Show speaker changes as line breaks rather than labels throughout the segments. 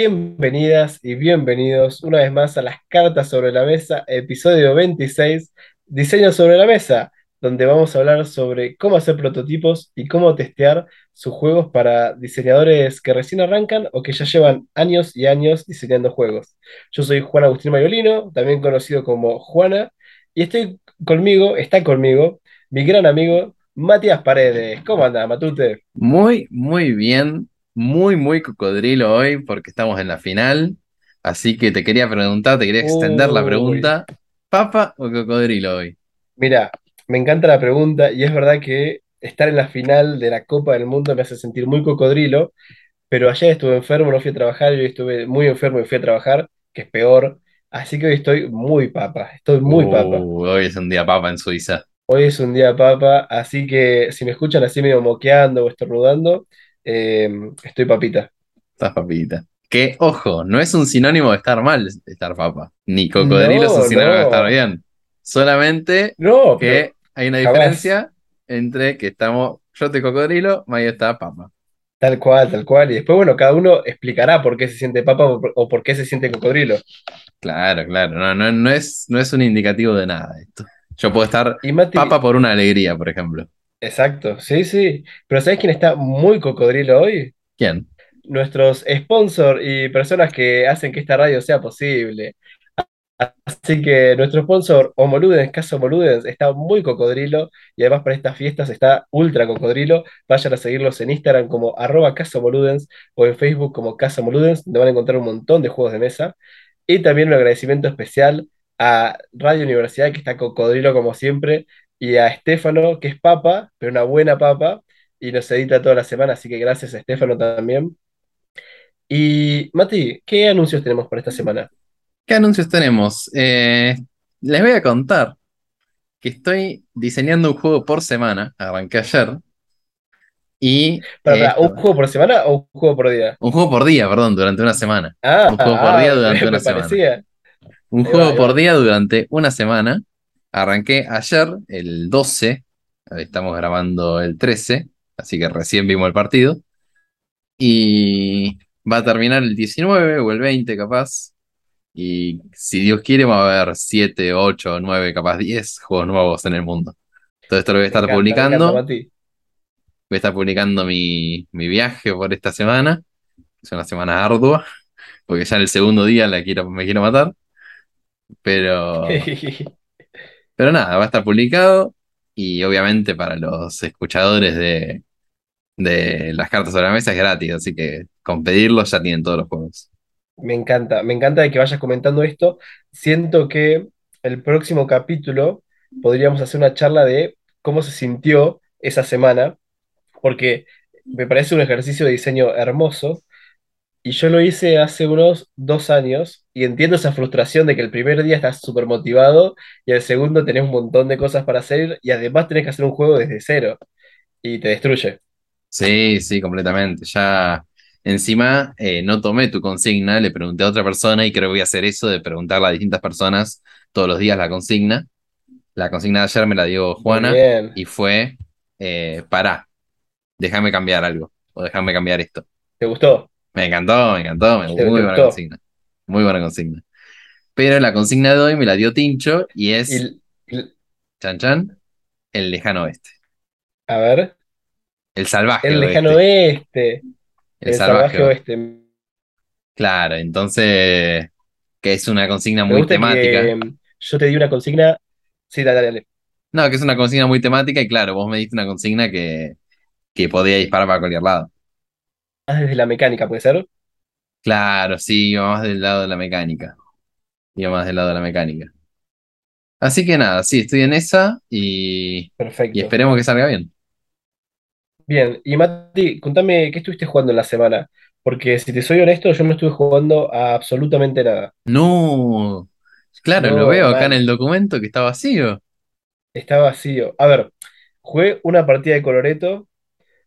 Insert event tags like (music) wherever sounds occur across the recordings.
Bienvenidas y bienvenidos una vez más a las cartas sobre la mesa, episodio 26, diseño sobre la mesa, donde vamos a hablar sobre cómo hacer prototipos y cómo testear sus juegos para diseñadores que recién arrancan o que ya llevan años y años diseñando juegos. Yo soy Juan Agustín Mayolino, también conocido como Juana, y estoy conmigo, está conmigo, mi gran amigo Matías Paredes. ¿Cómo anda, Matute?
Muy, muy bien muy, muy cocodrilo hoy porque estamos en la final. Así que te quería preguntar, te quería extender la pregunta. ¿Papa o cocodrilo hoy?
Mira, me encanta la pregunta y es verdad que estar en la final de la Copa del Mundo me hace sentir muy cocodrilo, pero ayer estuve enfermo, no fui a trabajar, yo estuve muy enfermo y fui a trabajar, que es peor. Así que hoy estoy muy papa, estoy muy papa.
Uh, hoy es un día papa en Suiza.
Hoy es un día papa, así que si me escuchan así medio moqueando o estornudando, Em, estoy papita.
Estás papita. Que, ojo, no es un sinónimo de estar mal estar papa. Ni cocodrilo es un sinónimo de estar bien. Solamente que hay una diferencia entre que estamos, yo estoy cocodrilo, Maya está papa.
Tal cual, tal cual. Y después, bueno, cada uno explicará por qué se siente papa o por, qué se siente cocodrilo.
Claro, claro. No, no, no, es, no es un indicativo de nada esto. Yo puedo estar papa por una alegría, por ejemplo.
Exacto, sí, sí. Pero ¿sabes quién está muy cocodrilo hoy?
¿Quién?
Nuestros sponsors y personas que hacen que esta radio sea posible. Así que nuestro sponsor, Homoludens, Caso Homoludens, está muy cocodrilo y además para estas fiestas está ultra cocodrilo. Vayan a seguirlos en Instagram como arroba Caso o en Facebook como Caso Homoludens, donde van a encontrar un montón de juegos de mesa. Y también un agradecimiento especial a Radio Universidad, que está cocodrilo como siempre, y a Estefano, que es papa, pero una buena papa, y nos edita toda la semana, así que gracias a Estefano también. Y Mati, ¿qué anuncios tenemos para esta semana?
¿Qué anuncios tenemos? Eh, les voy a contar que estoy diseñando un juego por semana, arranqué ayer. Y.
¿Un juego por semana o un juego por día?
Un juego por día, perdón, durante una semana. Ah, un juego por día ah, durante (laughs) una semana. Un juego por día durante una semana. Arranqué ayer, el 12, estamos grabando el 13, así que recién vimos el partido. Y va a terminar el 19 o el 20 capaz. Y si Dios quiere va a haber 7, 8, 9, capaz 10 juegos nuevos en el mundo. Todo esto lo voy a estar publicando. voy a estar publicando mi, mi, viaje por esta semana. Es una semana ardua, porque ya en el segundo día la quiero, me quiero matar. Pero (laughs) Pero nada, va a estar publicado y obviamente para los escuchadores de, las cartas sobre la mesa es gratis, así que con pedirlos ya tienen todos los juegos.
Me encanta, me encanta de que vayas comentando esto. Siento que el próximo capítulo podríamos hacer una charla de cómo se sintió esa semana, porque me parece un ejercicio de diseño hermoso y yo lo hice hace unos dos años y entiendo esa frustración de que el primer día estás súper motivado y el segundo tenés un montón de cosas para hacer y además tenés que hacer un juego desde cero y te destruye.
Sí, sí, completamente. Ya encima eh, no tomé tu consigna, le pregunté a otra persona y creo que voy a hacer eso de preguntarle a distintas personas todos los días la consigna. La consigna de ayer me la dio Juana y fue, eh, pará, déjame cambiar algo o déjame cambiar esto.
¿Te gustó?
Me encantó, me encantó, muy buena consigna. Muy buena consigna. Pero la consigna de hoy me la dio Tincho y es. Chan Chan, el lejano oeste.
A ver.
El salvaje
El lejano oeste.
El, salvaje, oeste. Claro, entonces. Que es una consigna muy temática.
Yo te di una consigna. Sí, dale, dale.
No, que es una consigna muy temática y claro, vos me diste una consigna que, que podía disparar para cualquier lado
desde la mecánica, ¿puede ser?
Claro, sí, iba más del lado de la mecánica. Iba más del lado de la mecánica. Así que nada, sí, estoy en esa y, y esperemos que salga bien.
Bien, y Mati, contame, ¿qué estuviste jugando en la semana? porque si te soy honesto, yo no estuve jugando a absolutamente nada.
No, claro, lo veo acá en el documento que está vacío.
Está vacío. A ver, jugué una partida de coloreto,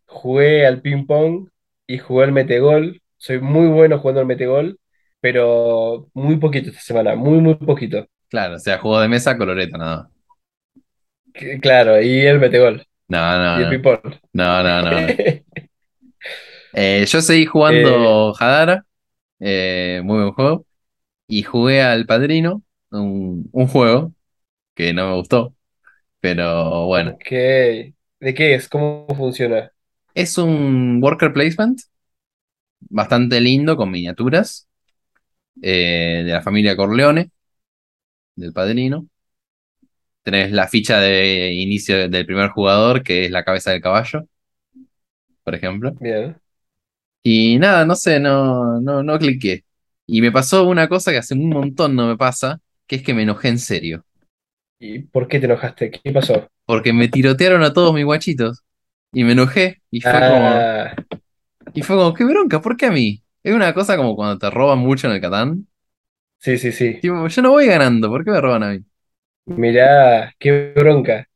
jugué al ping pong y jugué al metegol. Soy muy bueno jugando al metegol, pero muy poquito esta semana, muy, muy poquito.
Claro, o sea, juego de mesa, coloreto, nada.
Claro, y el metegol.
No, no,
y el pong.
No, no, no. (laughs) Eh, yo seguí jugando eh, Hadara, eh, muy buen juego, y jugué al Padrino, un, juego que no me gustó, pero bueno.
Ok, ¿de qué es? ¿Cómo funciona?
Es un worker placement bastante lindo con miniaturas de la familia Corleone, del Padrino. Tenés la ficha de inicio del primer jugador, que es la cabeza del caballo, por ejemplo.
Bien.
Y nada, no sé, no, no, no cliqué. Y me pasó una cosa que hace un montón no me pasa, que es que me enojé en serio.
¿Y por qué te enojaste? ¿Qué pasó?
Porque me tirotearon a todos mis guachitos. Y me enojé. Y fue como. Ah. Y fue como, qué bronca, ¿por qué a mí? Es una cosa como cuando te roban mucho en el Catán.
Sí, sí, sí.
yo no voy ganando, ¿por qué me roban a mí?
Mirá, qué bronca.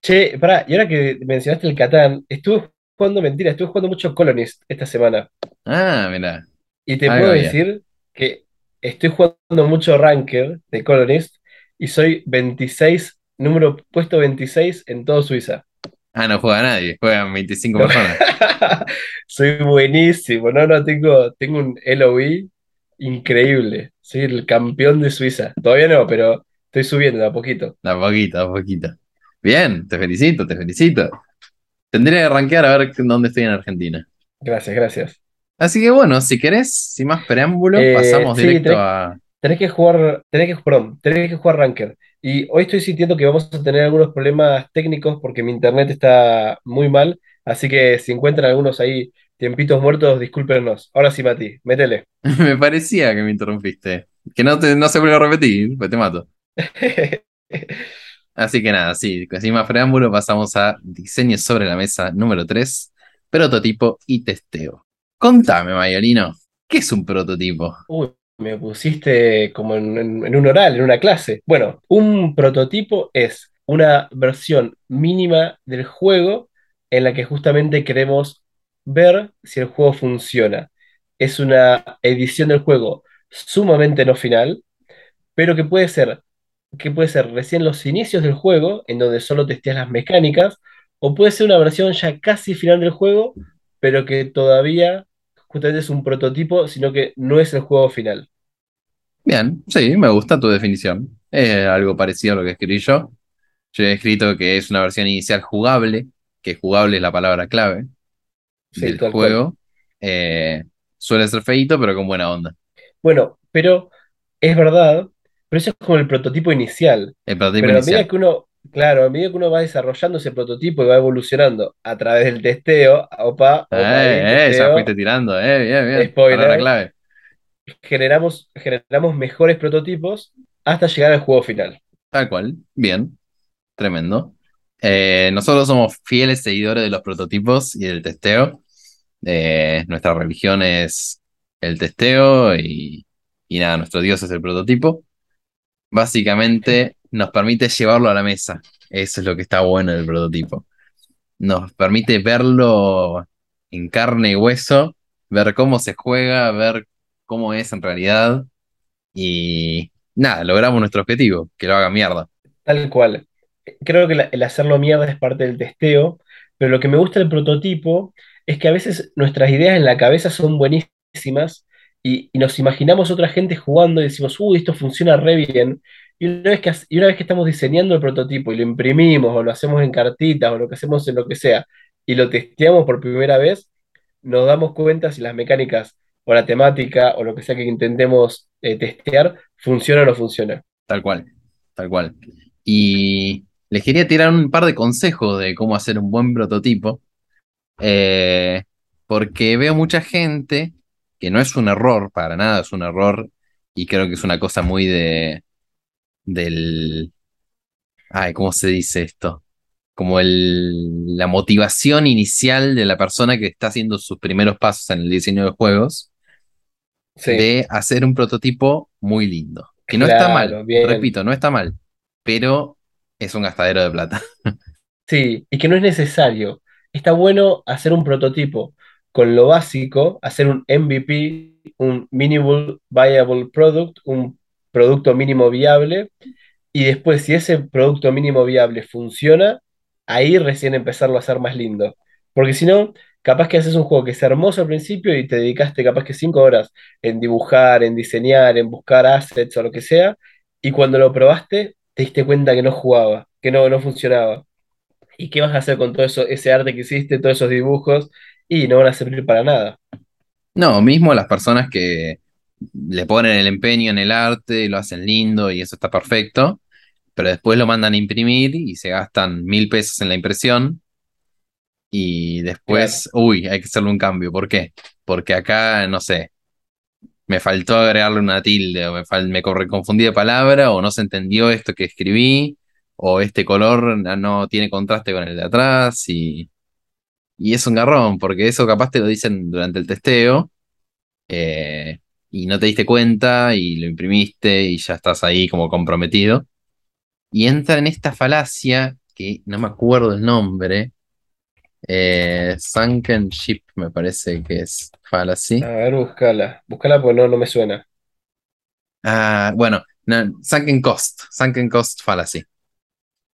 Che, pará, y ahora que mencionaste el Catán, estuve jugando, mentira, estuve jugando mucho Colonist esta semana.
Ah, mira.
Y te puedo decir que estoy jugando mucho Ranker de Colonist y soy 26, número puesto 26 en todo Suiza.
Ah, no juega nadie, juegan 25 personas. (laughs)
soy buenísimo, no, no, tengo, tengo un LOE increíble. Soy el campeón de Suiza. Todavía no, pero estoy subiendo de a poquito.
De a poquito, de a poquito. Bien, te felicito, te felicito. Tendría que rankear a ver dónde estoy en Argentina.
Gracias, gracias.
Así que bueno, si querés, sin más preámbulo, eh, pasamos directo a.
Tenés que jugar, tenés que, perdón, tenés que jugar Ranker. Y hoy estoy sintiendo que vamos a tener algunos problemas técnicos porque mi internet está muy mal. Así que si encuentran algunos ahí tiempitos muertos, discúlpenos. Ahora sí, Mati, métele. (laughs)
me parecía que me interrumpiste. Que no, te, no se vuelva a repetir, pues te mato. (laughs) Así que nada, sí, sin más preámbulo, pasamos a diseño sobre la mesa número 3, prototipo y testeo. Contame, Mayolino, ¿qué es un prototipo?
Uy, me pusiste como en, un oral, en una clase. Bueno, un prototipo es una versión mínima del juego en la que justamente queremos ver si el juego funciona. Es una edición del juego sumamente no final, pero que puede ser que puede ser recién los inicios del juego, en donde solo testeas las mecánicas, o puede ser una versión ya casi final del juego, pero que todavía justamente es un prototipo, sino que no es el juego final.
Bien, sí, me gusta tu definición. Es algo parecido a lo que escribí yo. Yo he escrito que es una versión inicial jugable, que jugable es la palabra clave del juego. Eh, suele ser feito, pero con buena onda.
Bueno, pero es verdad pero eso es como el prototipo inicial.
El prototipo Pero
a medida que uno, claro, a medida que uno va desarrollando ese prototipo y va evolucionando a través del testeo, opa, opa
eh, eh, ya fuiste tirando, eh, bien, bien. Spoiler. clave.
Generamos, generamos mejores prototipos hasta llegar al juego final.
Tal cual, bien, tremendo. Eh, nosotros somos fieles seguidores de los prototipos y del testeo. Nuestra religión es el testeo y, y nada, nuestro Dios es el prototipo básicamente nos permite llevarlo a la mesa. Eso es lo que está bueno del prototipo. Nos permite verlo en carne y hueso, ver cómo se juega, ver cómo es en realidad. Y nada, logramos nuestro objetivo, que lo haga mierda.
Tal cual. Creo que el hacerlo mierda es parte del testeo, pero lo que me gusta del prototipo es que a veces nuestras ideas en la cabeza son buenísimas, y, nos imaginamos otra gente jugando y decimos, uy, esto funciona re bien. Y una, vez que, y una vez que estamos diseñando el prototipo y lo imprimimos o lo hacemos en cartitas o lo que hacemos en lo que sea y lo testeamos por primera vez, nos damos cuenta si las mecánicas o la temática o lo que sea que intentemos eh, testear funciona o no funciona.
Tal cual, tal cual. Y les quería tirar un par de consejos de cómo hacer un buen prototipo, eh, porque veo mucha gente que no es un error, para nada es un error, y creo que es una cosa muy de, del, ay, ¿cómo se dice esto? como el, la motivación inicial de la persona que está haciendo sus primeros pasos en el diseño de juegos de hacer un prototipo muy lindo. Que no está mal, repito, no está mal, pero es un gastadero de plata.
Sí, y que no es necesario. Está bueno hacer un prototipo con lo básico, hacer un MVP, un Minimal Viable Product, un producto mínimo viable, y después si ese producto mínimo viable funciona, ahí recién empezarlo a hacer más lindo. Porque si no, capaz que haces un juego que es hermoso al principio y te dedicaste capaz que cinco horas en dibujar, en diseñar, en buscar assets o lo que sea, y cuando lo probaste te diste cuenta que no jugaba, que no, no funcionaba. ¿Y qué vas a hacer con todo eso, ese arte que hiciste, todos esos dibujos? Y no van a servir para nada.
No, mismo las personas que le ponen el empeño en el arte, y lo hacen lindo y eso está perfecto, pero después lo mandan a imprimir y se gastan mil pesos en la impresión y después, uy, hay que hacerle un cambio. ¿Por qué? Porque acá, no sé, me faltó agregarle una tilde o me, me confundí de palabra o no se entendió esto que escribí o este color no tiene contraste con el de atrás y, y es un garrón porque eso capaz te lo dicen durante el testeo eh, y no te diste cuenta y lo imprimiste y ya estás ahí como comprometido y entra en esta falacia que no me acuerdo el nombre. Eh, sunken Ship me parece que es fallacy.
A ver, búscala. Búscala porque no, no me suena.
Ah, bueno, Sunken Cost. Sunken Cost Fallacy.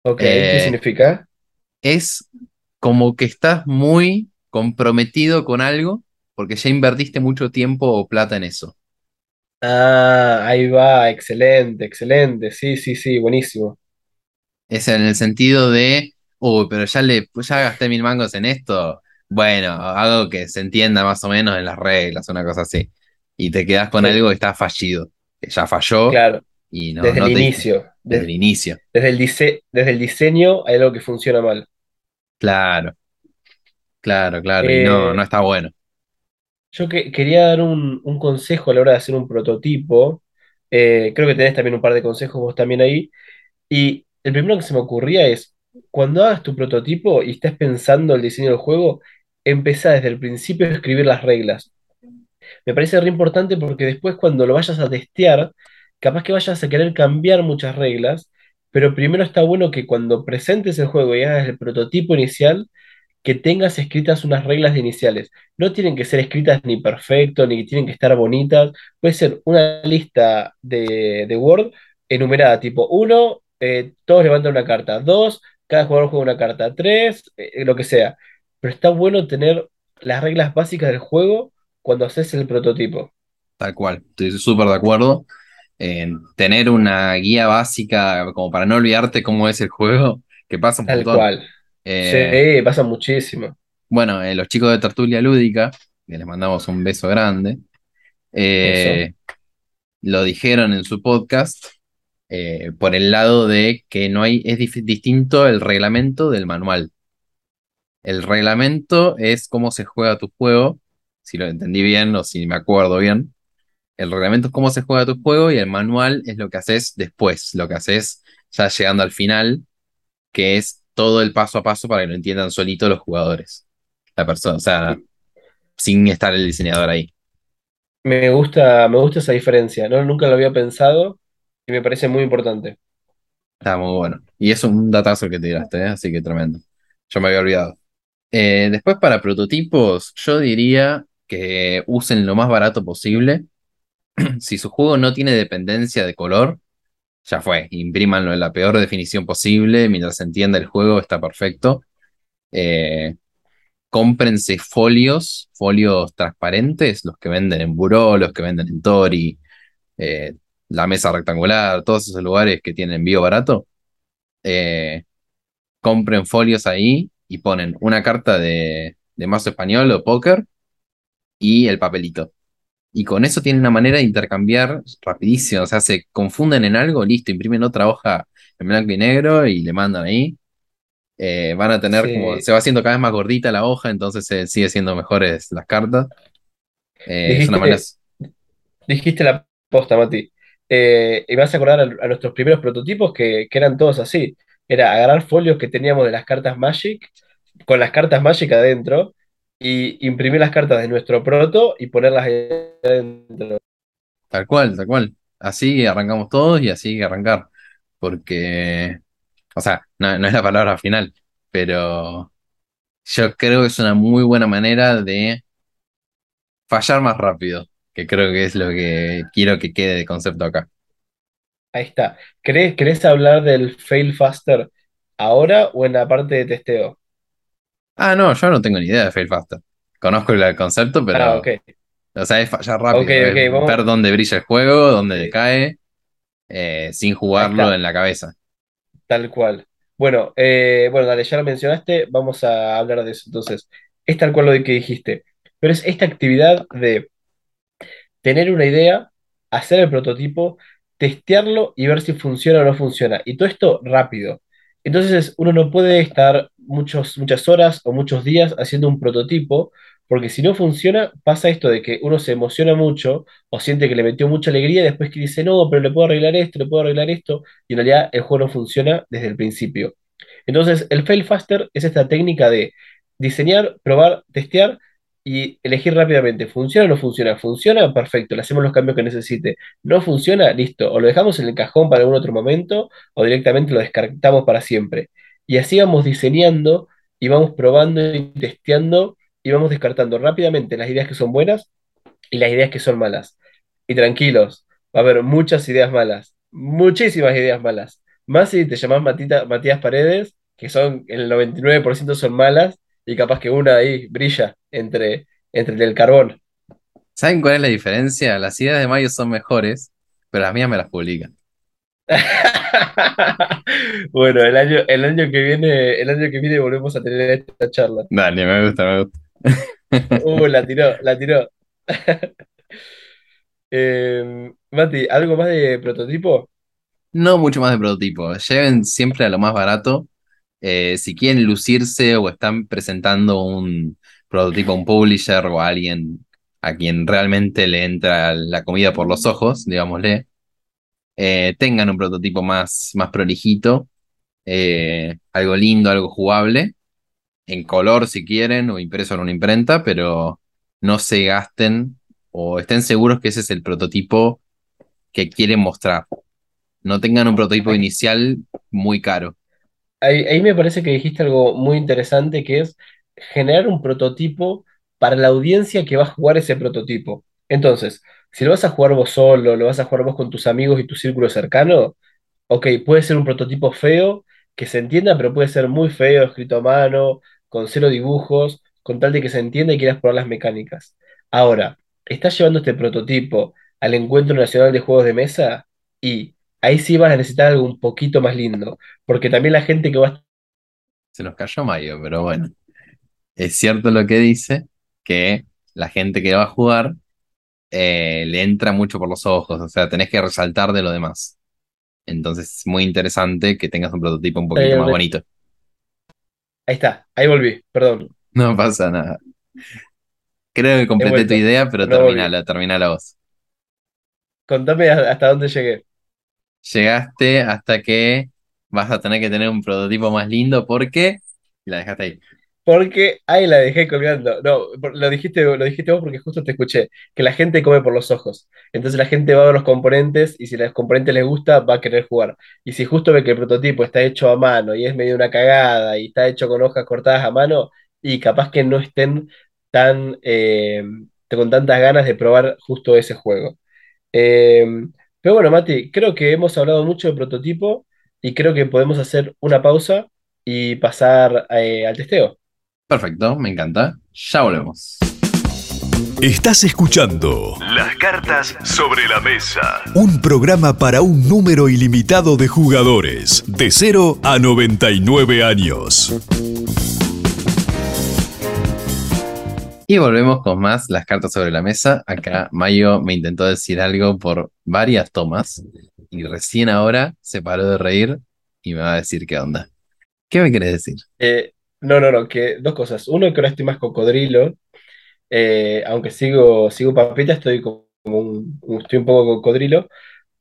Ok, ¿qué eh, significa?
Es como que estás muy comprometido con algo porque ya invertiste mucho tiempo o plata en eso.
Ah, ahí va, excelente, excelente. Sí, sí, sí, buenísimo.
Es en el sentido de, uy, pero ya le, ya gasté mil mangos en esto. Bueno, algo que se entienda más o menos en las reglas, una cosa así. Y te quedas con algo que está fallido, que ya falló.
Claro.
Y no,
desde el inicio.
Desde, el inicio.
Desde el, desde el diseño hay algo que funciona mal.
Claro. Claro, claro. y no, eh, no está bueno.
Yo que, quería dar un, consejo a la hora de hacer un prototipo. Eh, creo que tenés también un par de consejos vos también ahí. Y el primero que se me ocurría es, cuando hagas tu prototipo y estés pensando el diseño del juego, empezá desde el principio a escribir las reglas. Me parece re importante porque después cuando lo vayas a testear, capaz que vayas a querer cambiar muchas reglas, pero primero está bueno que cuando presentes el juego y hagas el prototipo inicial, que tengas escritas unas reglas iniciales. No tienen que ser escritas ni perfecto, ni tienen que estar bonitas. Puede ser una lista de, de Word enumerada, tipo 1, eh, todos levantan una carta. Dos, cada jugador juega una carta. Tres, eh, lo que sea. Pero está bueno tener las reglas básicas del juego cuando haces el prototipo.
Tal cual, estoy súper de acuerdo. En tener una guía básica como para no olvidarte cómo es el juego, (laughs) que pasa un
Tal cual. Eh, sí, pasa muchísimo.
Bueno, los chicos de Tertulia Lúdica, que les mandamos un beso grande, lo dijeron en su podcast eh, por el lado de que no hay, es distinto el reglamento del manual. El reglamento es cómo se juega tu juego, si lo entendí bien o si me acuerdo bien. El reglamento es cómo se juega tu juego y el manual es lo que haces después, lo que haces ya llegando al final, que es todo el paso a paso para que lo entiendan solito los jugadores. La persona, o sea, sin estar el diseñador ahí.
Me gusta, me gusta esa diferencia, ¿no? Nunca lo había pensado y me parece muy importante.
Está muy bueno. Y es un datazo que te tiraste, ¿eh? así que tremendo. Yo me había olvidado. Eh, después, para prototipos, yo diría que usen lo más barato posible. (clears throat) si su juego no tiene dependencia de color, ya fue. Imprímanlo en la peor definición posible. Mientras se entienda el juego, está perfecto. Eh, cómprense folios, folios transparentes, los que venden en Buró, los que venden en Tori. Eh, la mesa rectangular, todos esos lugares que tienen envío barato, eh, compren folios ahí y ponen una carta de, de mazo español o póker y el papelito. Y con eso tienen una manera de intercambiar rapidísimo. O sea, se confunden en algo, listo, imprimen otra hoja en blanco y negro y le mandan ahí. Eh, van a tener como, se va haciendo cada vez más gordita la hoja, entonces se sigue siendo mejores las cartas.
Eh, es una manera... dijiste la posta, Mati. Eh, y vas a acordar a, nuestros primeros prototipos que, eran todos así. era agarrar folios que teníamos de las cartas Magic, con las cartas Magic adentro, y imprimir las cartas de nuestro proto y ponerlas adentro.
Tal cual, tal cual. Así arrancamos todos y así arrancar. Porque, o sea, no, no es la palabra final, pero yo creo que es una muy buena manera de fallar más rápido, que creo que es lo que quiero que quede de concepto acá.
Ahí está. ¿Querés, querés hablar del fail faster ahora o en la parte de testeo?
Ah, no, yo no tengo ni idea de fail faster. Conozco el concepto, pero.
Ah, ok.
O sea, es fallar rápido. ver dónde brilla el juego, dónde decae, eh, sin jugarlo en la cabeza.
Tal cual. Bueno, eh, bueno, dale, ya lo mencionaste, vamos a hablar de eso. Entonces, es tal cual lo que dijiste, pero es esta actividad de tener una idea, hacer el prototipo, testearlo y ver si funciona o no funciona. Y todo esto rápido. Entonces, uno no puede estar muchos, muchas horas o muchos días haciendo un prototipo, porque si no funciona, pasa esto de que uno se emociona mucho o siente que le metió mucha alegría después que dice, no, pero le puedo arreglar esto, le puedo arreglar esto, y en realidad el juego no funciona desde el principio. Entonces, el fail faster es esta técnica de diseñar, probar, testear y elegir rápidamente. ¿Funciona o no funciona? ¿Funciona? Perfecto, le hacemos los cambios que necesite. ¿No funciona? Listo. O lo dejamos en el cajón para algún otro momento o directamente lo descartamos para siempre. Y así vamos diseñando y vamos probando y testeando y vamos descartando rápidamente las ideas que son buenas y las ideas que son malas. Y tranquilos, va a haber muchas ideas malas, muchísimas ideas malas. Más si te llamas Matías Paredes, que son el 99% son malas y capaz que una ahí brilla entre, entre el carbón.
¿Saben cuál es la diferencia? Las ideas de Mayo son mejores, pero las mías me las publican. (laughs)
bueno, el año, el año que viene, el año que viene volvemos a tener esta charla.
Dale, me gusta, me gusta. (laughs)
Uh, la tiró, la tiró. (laughs) Em, Mati, ¿algo más de prototipo?
No mucho más de prototipo. Lleven siempre a lo más barato. Eh, si quieren lucirse o están presentando un prototipo a un publisher o a alguien a quien realmente le entra la comida por los ojos, digámosle, eh, tengan un prototipo más, más prolijito, eh, algo lindo, algo jugable, en color si quieren o impreso en una imprenta, pero no se gasten o estén seguros que ese es el prototipo que quieren mostrar. No tengan un prototipo inicial muy caro.
Ahí, me parece que dijiste algo muy interesante que es generar un prototipo para la audiencia que va a jugar ese prototipo. Entonces, si lo vas a jugar vos solo, lo vas a jugar vos con tus amigos y tu círculo cercano, ok, puede ser un prototipo feo, que se entienda, pero puede ser muy feo, escrito a mano, con cero dibujos, con tal de que se entienda y quieras probar las mecánicas. Ahora, estás llevando este prototipo al Encuentro Nacional de Juegos de Mesa y ahí sí vas a necesitar algo un poquito más lindo, porque también la gente que va...
Se nos cayó Mayo, pero bueno, es cierto lo que dice, que la gente que va a jugar eh, le entra mucho por los ojos, o sea, tenés que resaltar de lo demás. Entonces es muy interesante que tengas un prototipo un poquito más bonito.
Ahí está, ahí volví, perdón. (laughs)
No pasa nada. Creo que completé tu idea, pero terminala, terminala vos.
Contame hasta dónde llegué.
Llegaste hasta que vas a tener que tener un prototipo más lindo porque la dejaste ahí.
Porque ahí la dejé colgando. No, lo dijiste, lo dijiste vos porque justo te escuché, que la gente come por los ojos. Entonces la gente va a ver los componentes y si los componentes les gusta, va a querer jugar. Y si justo ve que el prototipo está hecho a mano y es medio una cagada y está hecho con hojas cortadas a mano, y capaz que no estén tan eh, con tantas ganas de probar justo ese juego. Eh, pero bueno, Mati, creo que hemos hablado mucho de prototipo y creo que podemos hacer una pausa y pasar eh, al testeo.
Perfecto, me encanta. Ya volvemos.
Estás escuchando Las cartas sobre la mesa. Un programa para un número ilimitado de jugadores, de 0 a 99 años.
Y volvemos con más las cartas sobre la mesa. Acá Mayo me intentó decir algo por varias tomas y recién ahora se paró de reír y me va a decir qué onda. ¿Qué me quieres decir?
Eh, no, no, no, que dos cosas. Uno, que ahora estoy más cocodrilo, eh, aunque sigo, sigo papita, estoy como un, estoy un poco cocodrilo,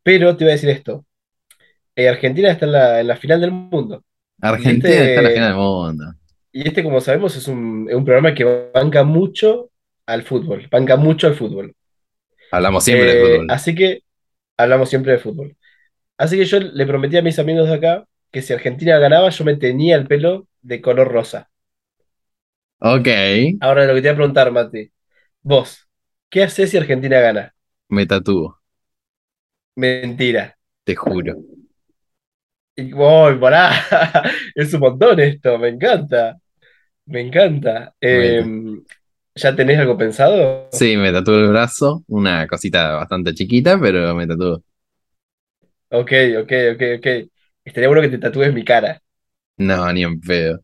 pero te voy a decir esto. Eh, Argentina está en la, final del mundo.
Argentina
este
está en la final del mundo.
Y este, como sabemos, es un, programa que banca mucho al fútbol, banca mucho al fútbol.
Hablamos siempre de
Eh,
fútbol.
así que hablamos siempre de fútbol. Así que yo le prometí a mis amigos de acá que si Argentina ganaba, yo me tenía el pelo de color rosa.
Ok,
Ahora lo que te voy a preguntar, Mati, vos, ¿qué haces si Argentina gana?
me tatúo,
Mentira.
te juro.
Y, ¡Uy, pará! (laughs) Es un montón esto, me encanta. Me encanta.
Me
Em, ¿ya tenés algo pensado?
Sí, me tatúo el brazo, una cosita bastante chiquita, pero me tatúo.
Ok, ok, ok, ok. Estaría bueno que te tatúes mi cara.
No, ni en pedo.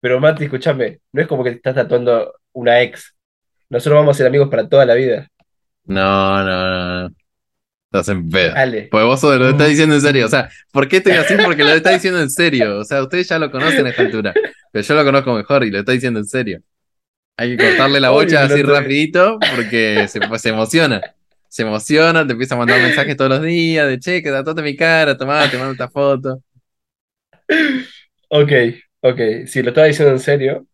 Pero Mati, escúchame, no es como que te estás tatuando una ex. Nosotros vamos a ser amigos para toda la vida.
No, no, no, no. Estás en pedo. Pues vos lo estás diciendo en serio. O sea, ¿por qué estoy así? Porque lo está diciendo en serio. O sea, ustedes ya lo conocen a esta altura. Pero yo lo conozco mejor y lo está diciendo en serio. Hay que cortarle la bocha así rapidito porque se, pues, se emociona. Se emociona, te empieza a mandar mensajes todos los días de che, que tatuate mi cara, tomá, te mando esta foto.
Ok, ok. Si lo estaba diciendo en serio,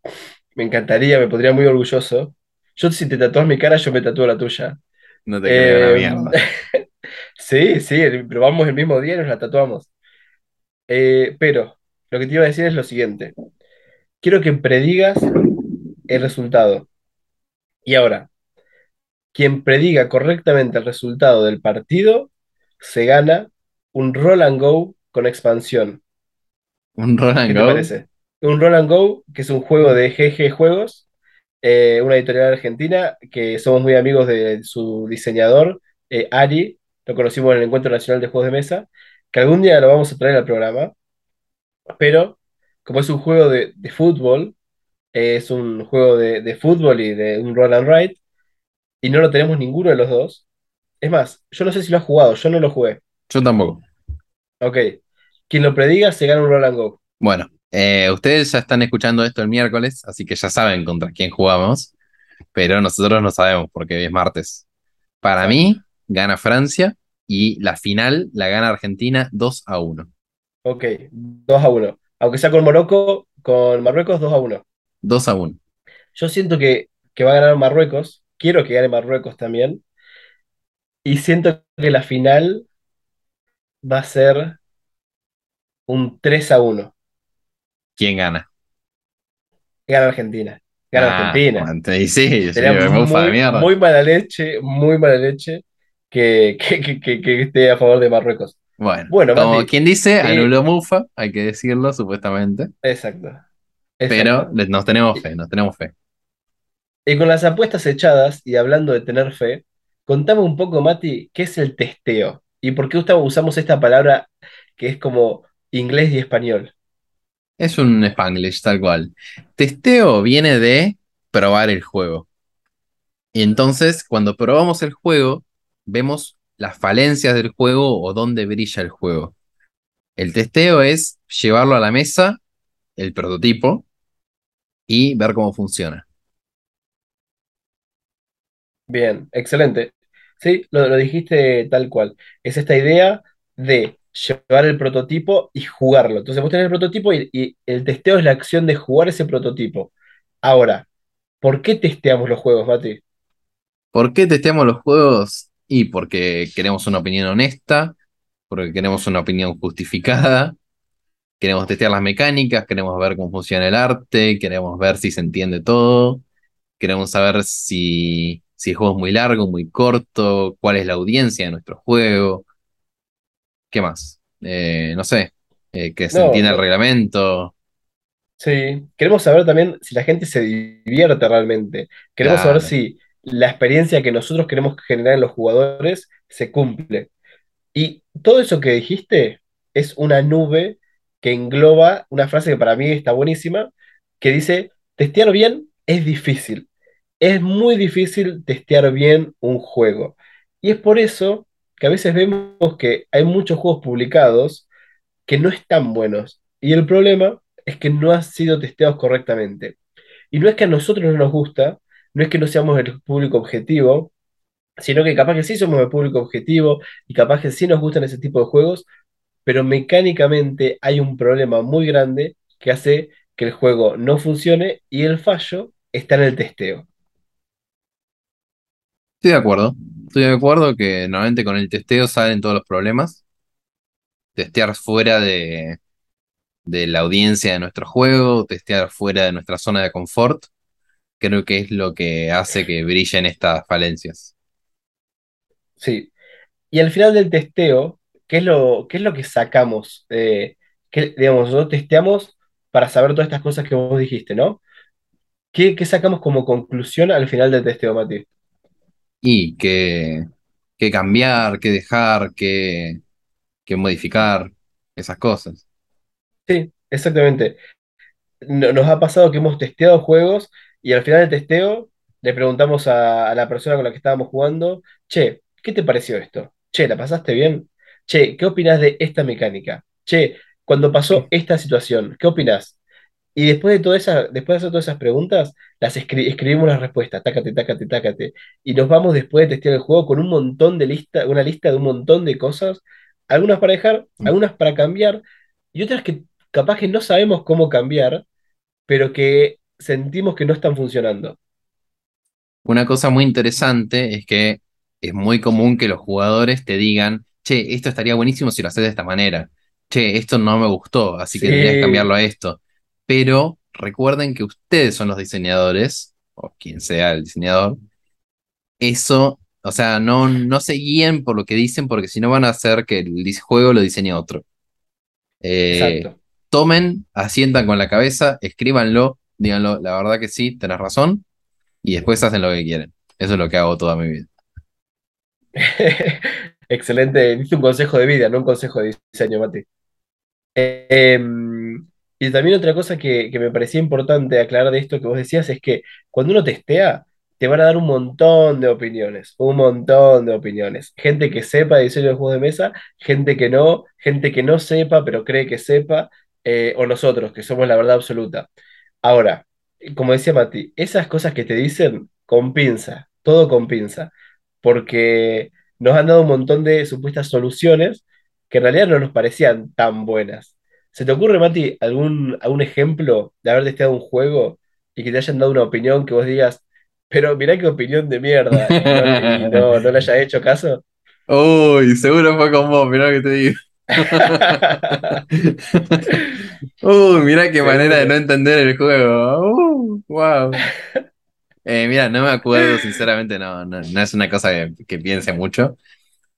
me encantaría, me pondría muy orgulloso. Yo, si te tatúas mi cara, yo me tatúo la tuya.
No te creo una
Em,
mierda. (laughs)
Sí, sí, pero vamos el mismo día y nos la tatuamos. Eh, pero lo que te iba a decir es lo siguiente. Quiero que predigas el resultado. Y ahora, quien prediga correctamente el resultado del partido se gana un roll and go con expansión.
Un roll and
¿Qué te
go.
parece? Un roll and go, que es un juego de GG Juegos, eh, una editorial argentina, que somos muy amigos de su diseñador, eh, Ari, lo conocimos en el Encuentro Nacional de Juegos de Mesa, que algún día lo vamos a traer al programa, pero como es un juego de, de fútbol, eh, es un juego de, de fútbol y de un roll and write, y no lo tenemos ninguno de los dos. Es más, yo no sé si lo has jugado, yo no lo jugué.
Yo tampoco.
Ok, quien lo prediga se gana un roll and go.
Bueno, eh, ustedes ya están escuchando esto el miércoles, así que ya saben contra quién jugamos, pero nosotros no sabemos porque hoy es martes. Para mí, gana Francia y la final la gana Argentina 2 a 1.
Ok, 2 a 1. Aunque sea con Morocco, con Marruecos, 2 a 1.
2 a 1.
Yo siento que, que va a ganar Marruecos. Quiero que gane Marruecos también. Y siento que la final va a ser un 3 a 1.
¿Quién gana?
Gana Argentina. Gana
Ah,
Argentina.
y sí, sí, me
muy,
mierda.
muy mala leche, muy mala leche que, que, que- que- esté a favor de Marruecos.
Bueno,
Bueno,
como
Mati,
quien dice,
eh,
anuló Mufa, hay que decirlo, supuestamente.
Exacto.
Pero
Exacto.
les- nos tenemos fe, nos tenemos fe.
Y con las apuestas echadas y hablando de tener fe, contame un poco, Mati, ¿qué es el testeo? ¿Y por qué usamos esta palabra que es como inglés y español?
Es un Spanglish, tal cual. Testeo viene de probar el juego. Y entonces, cuando probamos el juego, vemos las falencias del juego o dónde brilla el juego. El testeo es llevarlo a la mesa, el prototipo, y ver cómo funciona.
Bien, excelente. Sí, lo, lo dijiste tal cual. Es esta idea de llevar el prototipo y jugarlo. Entonces vos tenés el prototipo y, y el testeo es la acción de jugar ese prototipo. Ahora, ¿por qué testeamos los juegos, Mati?
¿Por qué testeamos los juegos? Y porque queremos una opinión honesta, porque queremos una opinión justificada, queremos testear las mecánicas, queremos ver cómo funciona el arte, queremos ver si se entiende todo, queremos saber si, si el juego es muy largo, muy corto, cuál es la audiencia de nuestro juego, ¿qué más? Eh, no sé, eh, que se
No,
entienda el reglamento,
Sí, queremos saber también si la gente se divierte realmente. Queremos saber si la experiencia que nosotros queremos generar en los jugadores se cumple. Y todo eso que dijiste es una nube que engloba una frase que para mí está buenísima, que dice, testear bien es difícil. Es muy difícil testear bien un juego. Y es por eso que a veces vemos que hay muchos juegos publicados que no están buenos. Y el problema es que no han sido testeados correctamente. Y no es que a nosotros no nos gusta, no es que no seamos el público objetivo, sino que capaz que sí somos el público objetivo y capaz que sí nos gustan ese tipo de juegos, pero mecánicamente hay un problema muy grande que hace que el juego no funcione y el fallo está en el testeo.
Estoy de acuerdo. Estoy de acuerdo que normalmente con el testeo salen todos los problemas. Testear fuera de, de la audiencia de nuestro juego, testear fuera de nuestra zona de confort, creo que es lo que hace que brillen estas falencias.
Sí. Y al final del testeo, ¿qué es lo, qué es lo que sacamos? Eh, digamos, nosotros testeamos para saber todas estas cosas que vos dijiste, ¿no? ¿Qué, sacamos como conclusión al final del testeo, Mati?
Y que, que cambiar, que dejar, que, que modificar, esas cosas.
Sí, exactamente. Nos ha pasado que hemos testeado juegos y al final del testeo le preguntamos a, la persona con la que estábamos jugando, che, ¿qué te pareció esto? Che, ¿la pasaste bien? Che, ¿qué opinas de esta mecánica? Che, cuando pasó esta situación, ¿qué opinas? Y después de, toda esa, después de hacer todas esas preguntas, las escribimos las respuestas, tácate, tácate, tácate. Y nos vamos después de testear el juego con un montón de lista, una lista de un montón de cosas, algunas para dejar, mm. algunas para cambiar, y otras que capaz que no sabemos cómo cambiar, pero que sentimos que no están funcionando.
Una cosa muy interesante es que es muy común que los jugadores te digan, che, esto estaría buenísimo si lo haces de esta manera. Che, esto no me gustó, así que deberías cambiarlo a esto. Pero recuerden que ustedes son los diseñadores, o quien sea el diseñador. Eso, o sea, no, no se guíen por lo que dicen, porque si no van a hacer que el juego lo diseñe otro. Eh, Exacto tomen, asientan con la cabeza, escríbanlo, díganlo, la verdad que sí, tenés razón, y después hacen lo que quieren. Eso es lo que hago toda mi vida. (laughs)
Excelente, dice un consejo de vida, no un consejo de diseño, Mati. Em, y también otra cosa que, que, me parecía importante aclarar de esto que vos decías es que cuando uno testea, te van a dar un montón de opiniones, un montón de opiniones. Gente que sepa de diseño de juegos de mesa, gente que no, gente que no sepa pero cree que sepa, eh, o nosotros, que somos la verdad absoluta. Ahora, como decía Mati, esas cosas que te dicen con pinza, todo con pinza, porque nos han dado un montón de supuestas soluciones que en realidad no nos parecían tan buenas. ¿Se te ocurre, Mati, algún, algún ejemplo de haber testeado un juego y que te hayan dado una opinión que vos digas, pero mirá qué opinión de mierda, y no, no, le hayas hecho caso?
Uy, seguro fue con vos, mirá que te digo. (laughs) Uy, mira qué manera de no entender el juego. wow. Eh, mira, no me acuerdo, sinceramente, no, no, es una cosa que, piense mucho.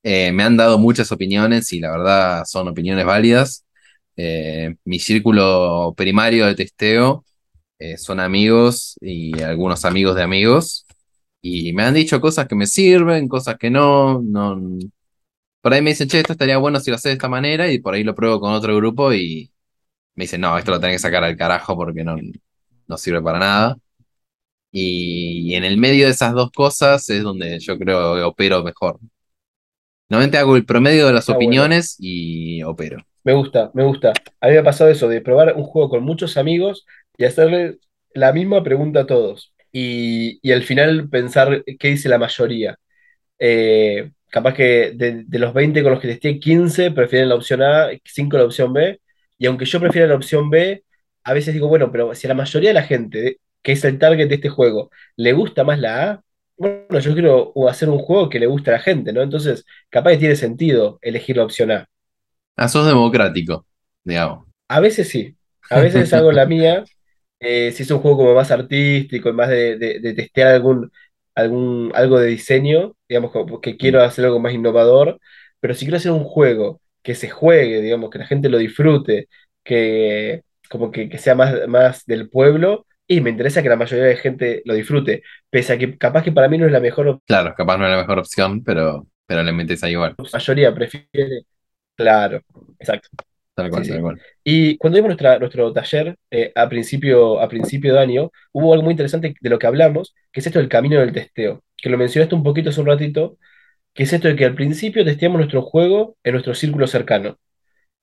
Eh, me han dado muchas opiniones y la verdad son opiniones válidas. Eh, mi círculo primario de testeo son amigos y algunos amigos de amigos. Y me han dicho cosas que me sirven, cosas que no, no, por ahí me dicen, che, esto estaría bueno si lo haces de esta manera, y por ahí lo pruebo con otro grupo y me dicen, no, esto lo tenés que sacar al carajo porque no, no sirve para nada. Y, en el medio de esas dos cosas es donde yo creo que opero mejor. Normalmente hago el promedio de las opiniones y opero.
Me gusta, me gusta. A mí me ha pasado eso de probar un juego con muchos amigos y hacerle la misma pregunta a todos. Y, y al final pensar qué dice la mayoría. Eh, capaz que de, los 20 con los que testé, 15 prefieren la opción A, 5 la opción B, y aunque yo prefiera la opción B, a veces digo, bueno, pero si a la mayoría de la gente, que es el target de este juego, le gusta más la A, bueno, yo quiero hacer un juego que le guste a la gente, ¿no? Entonces, capaz que tiene sentido elegir la opción A.
Ah, sos democrático, digamos.
A veces sí, a veces hago la (laughs) mía, eh, si es un juego como más artístico más de, de testear algún, algún, algo de diseño, digamos, que quiero hacer algo más innovador, pero si quiero hacer un juego que se juegue, digamos, que la gente lo disfrute, que como que, sea más, más del pueblo, y me interesa que la mayoría de gente lo disfrute, pese a que capaz que para mí no es la mejor opción.
Claro, capaz no es la mejor opción, pero, pero le metes ahí igual.
La mayoría prefiere, claro, exacto. Tal cual, tal cual. Y cuando vimos nuestra, nuestro taller eh, a, principio, a principio de año, hubo algo muy interesante de lo que hablamos, que es esto del camino del testeo, que lo mencionaste un poquito hace un ratito, que es esto de que al principio testeamos nuestro juego en nuestro círculo cercano.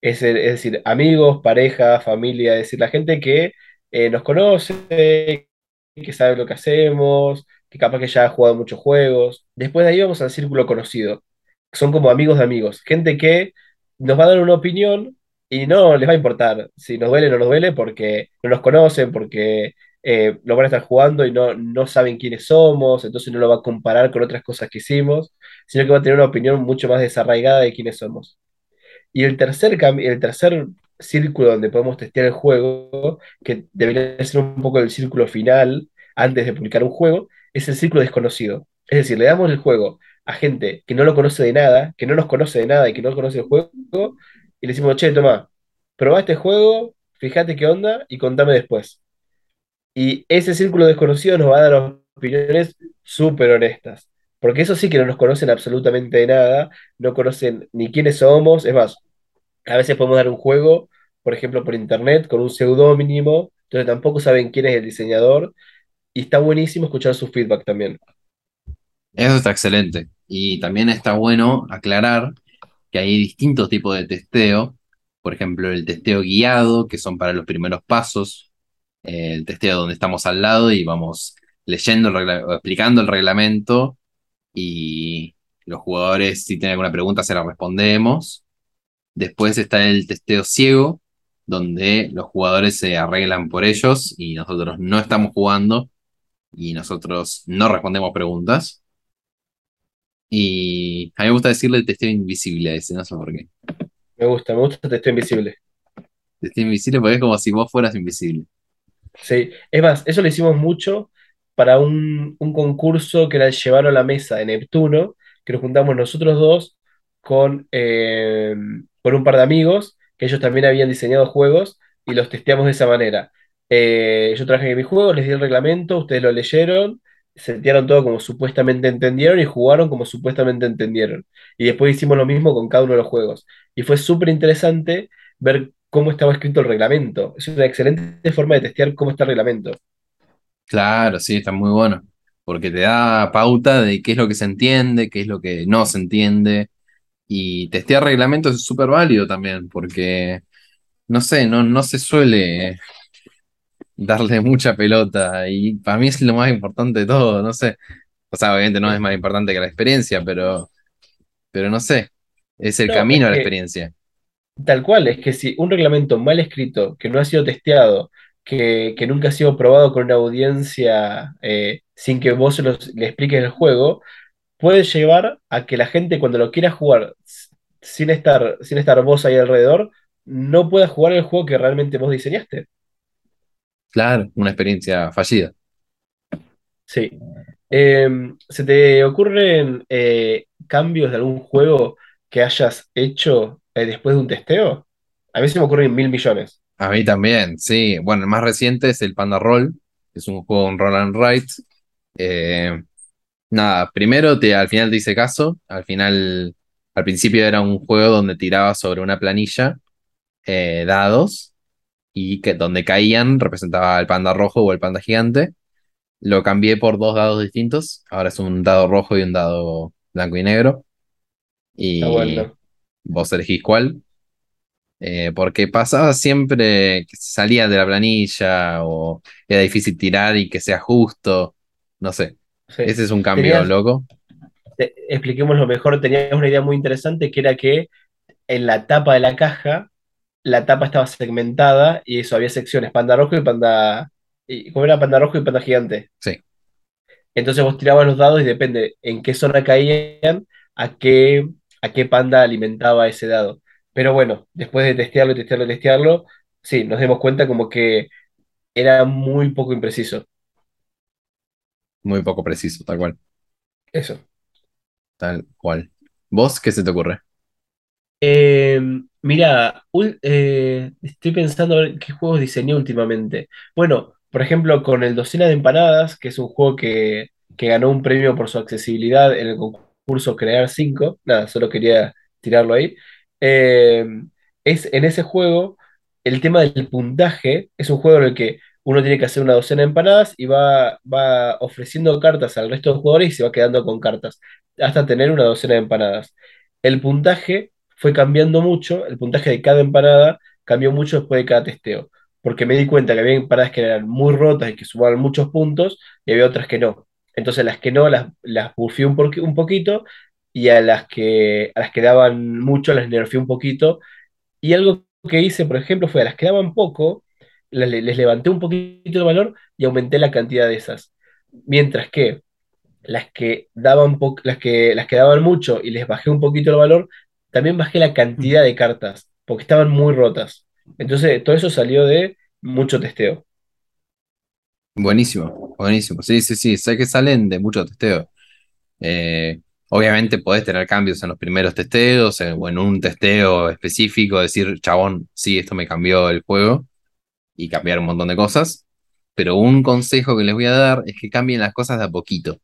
Es, decir, amigos, pareja, familia, es decir, la gente que eh, nos conoce, que sabe lo que hacemos, que capaz que ya ha jugado muchos juegos. Después de ahí vamos al círculo conocido, son como amigos de amigos, gente que nos va a dar una opinión y no les va a importar si nos duele o no nos duele porque no nos conocen, porque eh, lo van a estar jugando y no, no saben quiénes somos, entonces no lo va a comparar con otras cosas que hicimos, sino que va a tener una opinión mucho más desarraigada de quiénes somos. Y el tercer, el tercer círculo donde podemos testear el juego, que debería ser un poco el círculo final antes de publicar un juego, es el círculo desconocido. Es decir, le damos el juego a gente que no lo conoce de nada, que no nos conoce de nada y que no conoce el juego, y le decimos, che, toma, probá este juego, fíjate qué onda y contame después. Y ese círculo desconocido nos va a dar opiniones súper honestas. Porque eso sí que no nos conocen absolutamente de nada, no conocen ni quiénes somos. Es más, a veces podemos dar un juego, por ejemplo, por internet, con un seudónimo, entonces tampoco saben quién es el diseñador. Y está buenísimo escuchar su feedback también.
Eso está excelente. Y también está bueno aclarar que hay distintos tipos de testeo. Por ejemplo, el testeo guiado, que son para los primeros pasos. El testeo donde estamos al lado y vamos leyendo, explicando el reglamento y los jugadores, si tienen alguna pregunta, se la respondemos. Después está el testeo ciego, donde los jugadores se arreglan por ellos y nosotros no estamos jugando y nosotros no respondemos preguntas. Y a mí me gusta decirle el testeo invisible a ese, no sé por qué.
Me gusta, me gusta el testeo invisible.
Testeo invisible porque es como si vos fueras invisible.
Sí, es más, eso lo hicimos mucho para un, concurso que era el Llevar a la Mesa de Neptuno, que nos juntamos nosotros dos con, eh, con un par de amigos, que ellos también habían diseñado juegos y los testeamos de esa manera. Eh, yo traje mi juego, les di el reglamento, ustedes lo leyeron, setearon todo como supuestamente entendieron y jugaron como supuestamente entendieron. Y después hicimos lo mismo con cada uno de los juegos. Y fue súper interesante ver cómo estaba escrito el reglamento. Es una excelente forma de testear cómo está el reglamento.
Claro, sí, está muy bueno, porque te da pauta de qué es lo que se entiende, qué es lo que no se entiende, y testear reglamentos es súper válido también, porque, no sé, no, no se suele darle (laughs) mucha pelota, y para mí es lo más importante de todo, no sé, o sea, obviamente no es más importante que la experiencia, pero, pero no sé, es el camino a la experiencia.
Tal cual, es que si un reglamento mal escrito, que no ha sido testeado, que, nunca ha sido probado con una audiencia eh, sin que vos le expliques el juego, puede llevar a que la gente cuando lo quiera jugar sin estar, sin estar vos ahí alrededor, no pueda jugar el juego que realmente vos diseñaste.
Claro, una experiencia fallida.
Sí. Em, ¿se te ocurren eh, cambios de algún juego que hayas hecho eh, después de un testeo? A mí se me ocurren mil millones.
A mí también, sí. Bueno, el más reciente es el Panda Roll, que es un juego en roll and write. Eh, nada, primero te, al final te hice caso. Al final, al principio era un juego donde tiraba sobre una planilla eh, dados y que donde caían representaba el panda rojo o el panda gigante. Lo cambié por dos dados distintos. Ahora es un dado rojo y un dado blanco y negro. Y vos elegís cuál. Eh, porque pasaba siempre que salía de la planilla o era difícil tirar y que sea justo, no sé. Ese es un cambio loco.
expliquemos lo mejor, teníamos una idea muy interesante que era que en la tapa de la caja, la tapa estaba segmentada y eso había secciones, panda rojo y panda... Y, ¿Cómo era panda rojo y panda gigante?
Sí.
Entonces vos tirabas los dados y depende en qué zona caían, a qué, a qué panda alimentaba ese dado. Pero bueno, después de testearlo testearlo y testearlo, sí, nos dimos cuenta como que era muy poco impreciso.
Muy poco preciso, tal cual.
Eso.
Tal cual. ¿Vos qué se te ocurre?
Em, mira, eh, estoy pensando ver qué juegos diseñé últimamente. Bueno, por ejemplo, con el Docena de Empanadas, que es un juego que, que ganó un premio por su accesibilidad en el concurso Crear 5. Nada, solo quería tirarlo ahí. Eh, es en ese juego, el tema del puntaje es un juego en el que uno tiene que hacer una docena de empanadas y va, va ofreciendo cartas al resto de jugadores y se va quedando con cartas hasta tener una docena de empanadas. El puntaje fue cambiando mucho, el puntaje de cada empanada cambió mucho después de cada testeo, porque me di cuenta que había empanadas que eran muy rotas y que sumaban muchos puntos y había otras que no. Entonces las que no las, las un, un poquito y a las que, a las que daban mucho las nerfeé un poquito. Y algo que hice, por ejemplo, fue a las que daban poco, les, les levanté un poquito de valor y aumenté la cantidad de esas. Mientras que las que daban las que, las que daban mucho y les bajé un poquito el valor, también bajé la cantidad de cartas, porque estaban muy rotas. Entonces, todo eso salió de mucho testeo.
Buenísimo, buenísimo. Sí, sí, sí, sé que salen de mucho testeo. Eh, obviamente podés tener cambios en los primeros testeos o en un testeo específico, decir, chabón, sí, esto me cambió el juego y cambiar un montón de cosas. Pero un consejo que les voy a dar es que cambien las cosas de a poquito.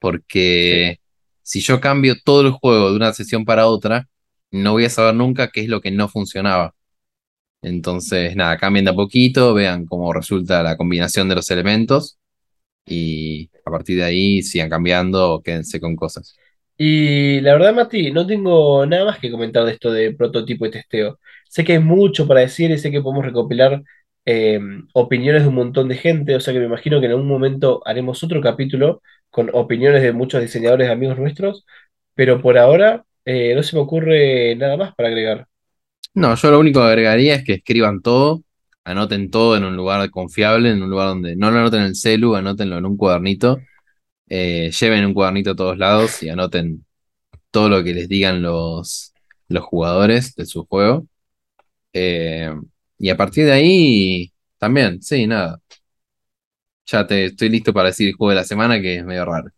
Porque si yo cambio todo el juego de una sesión para otra, no voy a saber nunca qué es lo que no funcionaba. Entonces, nada, cambien de a poquito, vean cómo resulta la combinación de los elementos y a partir de ahí sigan cambiando quédense con cosas.
Y la verdad, Mati, no tengo nada más que comentar de esto de prototipo y testeo. Sé que hay mucho para decir y sé que podemos recopilar eh, opiniones de un montón de gente, o sea que me imagino que en algún momento haremos otro capítulo con opiniones de muchos diseñadores amigos nuestros, pero por ahora eh, no se me ocurre nada más para agregar.
No, yo lo único que agregaría es que escriban todo, anoten todo en un lugar confiable, en un lugar donde no lo anoten en el celu, anótenlo en un cuadernito, eh, lleven un cuadernito a todos lados y anoten todo lo que les digan los, los jugadores de su juego. Eh, y a partir de ahí, también, sí, nada. Ya te estoy listo para decir el juego de la semana, que es medio raro.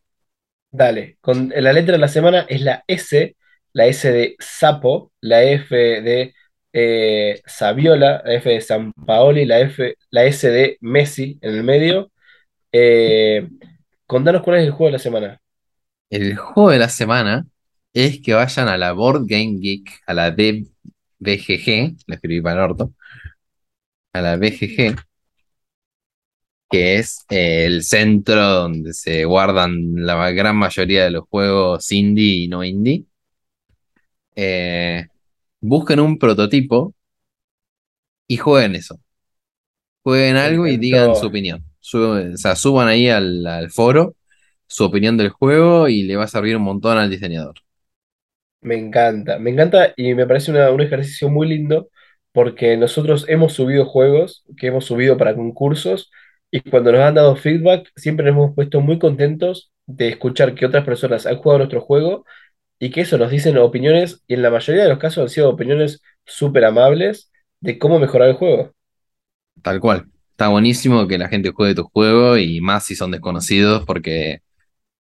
Dale, con la letra de la semana es la S, la S de sapo, la F de eh, Saviola, la F de San Paoli, la, F, la S de Messi en el medio. Eh, contanos cuál es el juego de la semana.
El juego de la semana es que vayan a la Board Game Geek, a la BGG, la escribí para el orto, a la BGG, que es eh, el centro donde se guardan la gran mayoría de los juegos indie y no indie. Eh, busquen un prototipo y jueguen eso. Jueguen algo y digan su opinión. o sea, suban ahí al, foro su opinión del juego y le va a servir un montón al diseñador.
Me encanta, me encanta y me parece un ejercicio muy lindo porque nosotros hemos subido juegos que hemos subido para concursos y cuando nos han dado feedback siempre nos hemos puesto muy contentos de escuchar que otras personas han jugado nuestro juego y que eso nos dicen opiniones, y en la mayoría de los casos han sido opiniones súper amables de cómo mejorar el juego.
Tal cual. Está buenísimo que la gente juegue tu juego y más si son desconocidos porque,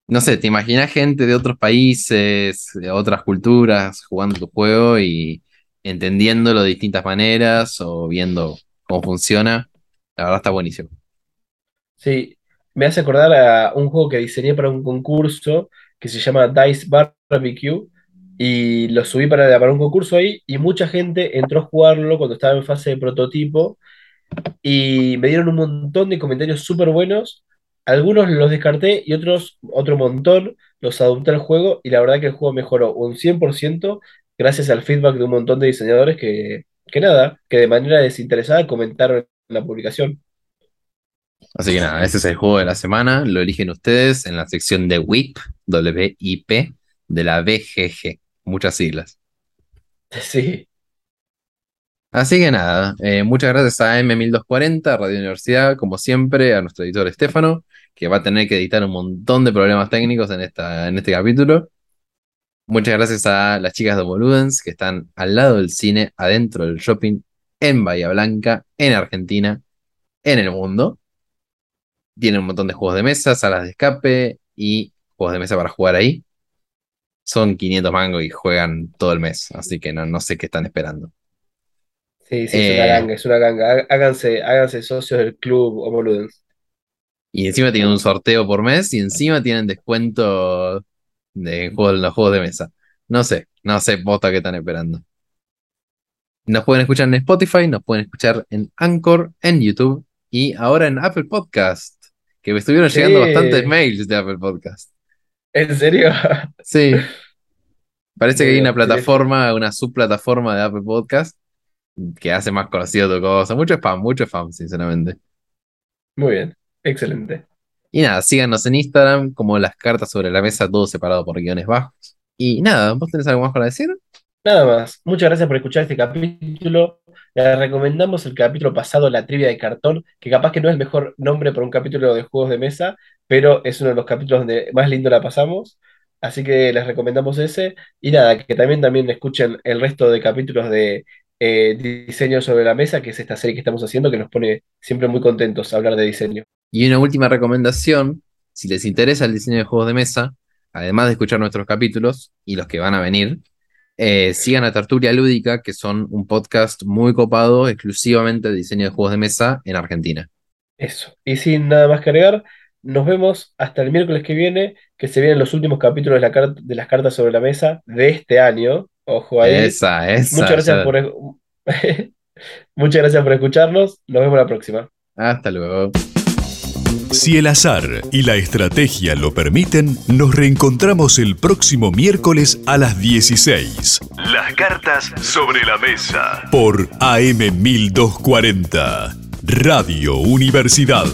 no sé, te imaginas gente de otros países, de otras culturas jugando tu juego y entendiéndolo de distintas maneras o viendo cómo funciona. La verdad está buenísimo.
Sí, me hace acordar a un juego que diseñé para un concurso que se llama Dice Barbecue y lo subí para, para un concurso ahí y mucha gente entró a jugarlo cuando estaba en fase de prototipo y me dieron un montón de comentarios súper buenos. Algunos los descarté y otros, otro montón, los adopté al juego y la verdad que el juego mejoró un 100% gracias al feedback de un montón de diseñadores que, que nada, que de manera desinteresada comentaron la publicación.
Así que nada, ese es el juego de la semana. Lo eligen ustedes en la sección de WIP, WIP, de la BGG. Muchas siglas. (laughs)
Sí.
Así que nada, eh, muchas gracias a M1240, Radio Universidad, como siempre, a nuestro editor Estefano, que va a tener que editar un montón de problemas técnicos en, esta, en este capítulo. Muchas gracias a las chicas de Boludens, que están al lado del cine, adentro del shopping, en Bahía Blanca, en Argentina, en el mundo. Tienen un montón de juegos de mesa, salas de escape y juegos de mesa para jugar ahí. Son 500 mangos y juegan todo el mes, así que no, no sé qué están esperando.
Sí, sí, es una eh, ganga, es una ganga. Háganse, háganse socios del club Homoludens.
Y encima tienen un sorteo por mes y encima tienen descuento de juegos, los juegos de mesa. No sé, no sé, bota qué están esperando. Nos pueden escuchar en Spotify, nos pueden escuchar en Anchor, en YouTube y ahora en Apple Podcast que me estuvieron llegando bastantes mails de Apple Podcast.
¿En serio?
Sí. Parece que hay una plataforma, una subplataforma de Apple Podcast que hace más conocido tu cosa. Mucho spam, mucho spam, sinceramente.
Muy bien, excelente.
Y nada, síganos en Instagram como las cartas sobre la mesa, todo separado por guiones bajos. Y nada, ¿vos tenés algo más para decir?
Nada más. Muchas gracias por escuchar este capítulo. Les recomendamos el capítulo pasado, La trivia de cartón, que capaz que no es el mejor nombre para un capítulo de juegos de mesa, pero es uno de los capítulos donde más lindo la pasamos. Así que les recomendamos ese. Y nada, que también, también escuchen el resto de capítulos de eh, Diseño sobre la Mesa, que es esta serie que estamos haciendo, que nos pone siempre muy contentos hablar de diseño.
Y una última recomendación, si les interesa el diseño de juegos de mesa, además de escuchar nuestros capítulos y los que van a venir, eh, sigan a Tertulia Lúdica, que son un podcast muy copado exclusivamente de diseño de juegos de mesa en Argentina.
Eso. Y sin nada más que agregar, nos vemos hasta el miércoles que viene, que se vienen los últimos capítulos de, la de las cartas sobre la mesa de este año. Ojo ahí.
Esa, esa.
Muchas gracias, por, (laughs) muchas gracias por escucharnos. Nos vemos la próxima.
Hasta luego.
Si el azar y la estrategia lo permiten, nos reencontramos el próximo miércoles a las 16. Las cartas sobre la mesa. Por AM 1240. Radio Universidad.